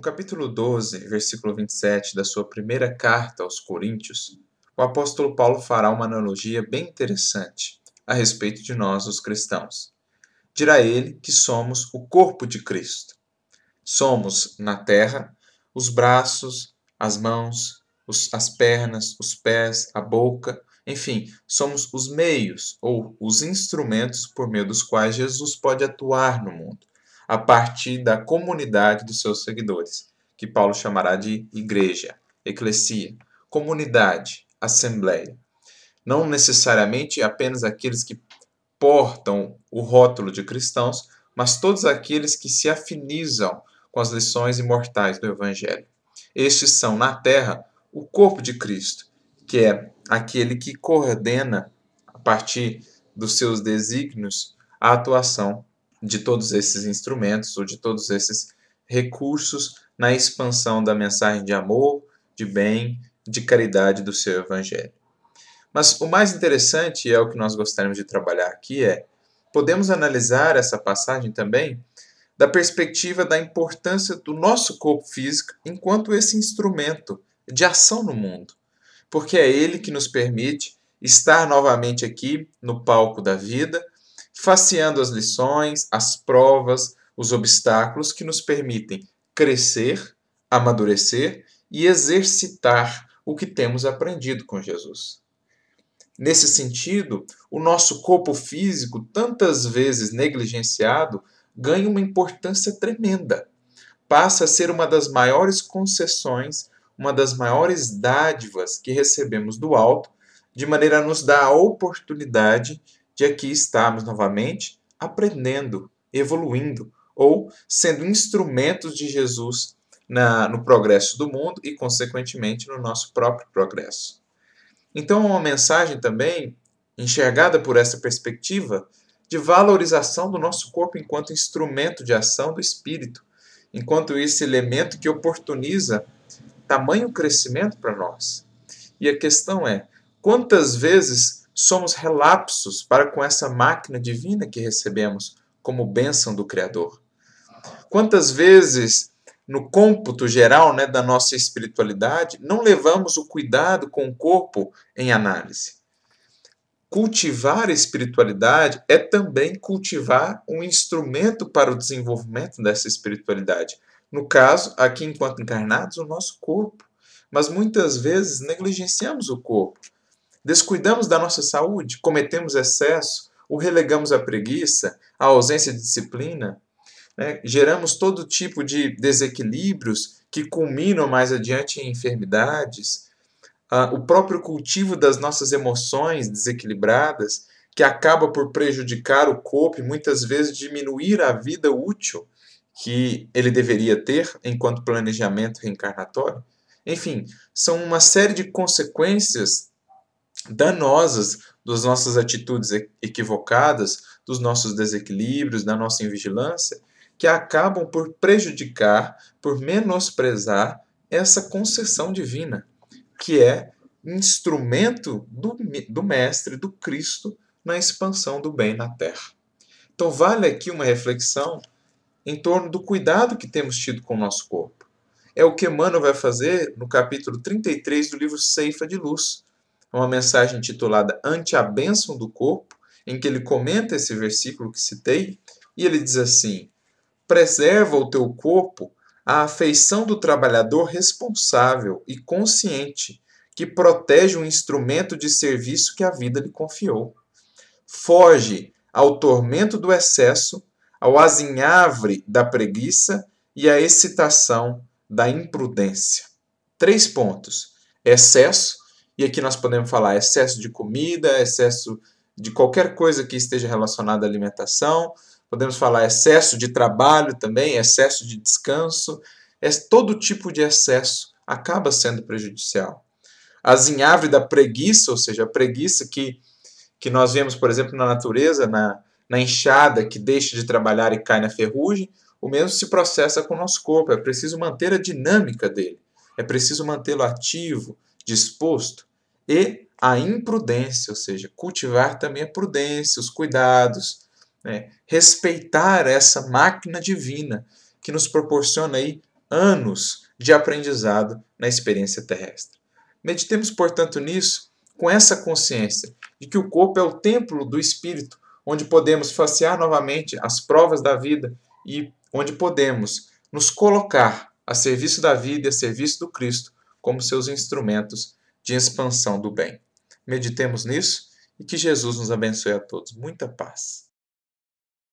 No capítulo 12, versículo 27 da sua primeira carta aos Coríntios, o apóstolo Paulo fará uma analogia bem interessante a respeito de nós, os cristãos. Dirá ele que somos o corpo de Cristo. Somos, na terra, os braços, as mãos, os, as pernas, os pés, a boca, enfim, somos os meios ou os instrumentos por meio dos quais Jesus pode atuar no mundo a partir da comunidade dos seus seguidores, que Paulo chamará de igreja, eclesia, comunidade, assembleia. Não necessariamente apenas aqueles que portam o rótulo de cristãos, mas todos aqueles que se afinizam com as lições imortais do Evangelho. Estes são, na terra, o corpo de Cristo, que é aquele que coordena, a partir dos seus desígnios, a atuação de todos esses instrumentos ou de todos esses recursos na expansão da mensagem de amor, de bem, de caridade do seu evangelho. Mas o mais interessante, e é o que nós gostaríamos de trabalhar aqui, é podemos analisar essa passagem também da perspectiva da importância do nosso corpo físico enquanto esse instrumento de ação no mundo, porque é ele que nos permite estar novamente aqui no palco da vida, faceando as lições, as provas, os obstáculos que nos permitem crescer, amadurecer e exercitar o que temos aprendido com Jesus. Nesse sentido, o nosso corpo físico, tantas vezes negligenciado, ganha uma importância tremenda. Passa a ser uma das maiores concessões, uma das maiores dádivas que recebemos do alto, de maneira a nos dar a oportunidade de aqui estarmos novamente aprendendo, evoluindo ou sendo instrumentos de Jesus na, no progresso do mundo e, consequentemente, no nosso próprio progresso. Então, uma mensagem também enxergada por essa perspectiva de valorização do nosso corpo enquanto instrumento de ação do espírito, enquanto esse elemento que oportuniza tamanho crescimento para nós. E a questão é: quantas vezes somos relapsos para com essa máquina divina que recebemos como bênção do Criador. Quantas vezes, no cômputo geral né, da nossa espiritualidade, não levamos o cuidado com o corpo em análise? Cultivar a espiritualidade é também cultivar um instrumento para o desenvolvimento dessa espiritualidade. No caso, aqui enquanto encarnados, o nosso corpo. Mas muitas vezes negligenciamos o corpo Descuidamos da nossa saúde, cometemos excesso, o relegamos à preguiça, à ausência de disciplina, né? geramos todo tipo de desequilíbrios que culminam mais adiante em enfermidades, ah, o próprio cultivo das nossas emoções desequilibradas, que acaba por prejudicar o corpo e muitas vezes diminuir a vida útil que ele deveria ter enquanto planejamento reencarnatório. Enfim, são uma série de consequências danosas das nossas atitudes equivocadas, dos nossos desequilíbrios, da nossa invigilância, que acabam por prejudicar, por menosprezar essa concessão divina, que é instrumento do, do Mestre, do Cristo, na expansão do bem na terra. Então, vale aqui uma reflexão em torno do cuidado que temos tido com o nosso corpo. É o que Emmanuel vai fazer no capítulo 33 do livro Ceifa de Luz, uma mensagem intitulada Ante a Bênção do Corpo, em que ele comenta esse versículo que citei, e ele diz assim: Preserva o teu corpo a afeição do trabalhador responsável e consciente, que protege o instrumento de serviço que a vida lhe confiou. Foge ao tormento do excesso, ao azinhavre da preguiça e à excitação da imprudência. Três pontos: excesso, e aqui nós podemos falar excesso de comida, excesso de qualquer coisa que esteja relacionada à alimentação. Podemos falar excesso de trabalho também, excesso de descanso. É, todo tipo de excesso acaba sendo prejudicial. A zinhavre da preguiça, ou seja, a preguiça que, que nós vemos, por exemplo, na natureza, na, na enxada que deixa de trabalhar e cai na ferrugem, o mesmo se processa com o nosso corpo. É preciso manter a dinâmica dele. É preciso mantê-lo ativo, disposto e a imprudência, ou seja, cultivar também a prudência, os cuidados, né? respeitar essa máquina divina que nos proporciona aí anos de aprendizado na experiência terrestre. Meditemos, portanto, nisso com essa consciência de que o corpo é o templo do espírito, onde podemos facear novamente as provas da vida e onde podemos nos colocar a serviço da vida e a serviço do Cristo como seus instrumentos de expansão do bem. Meditemos nisso e que Jesus nos abençoe a todos. Muita paz.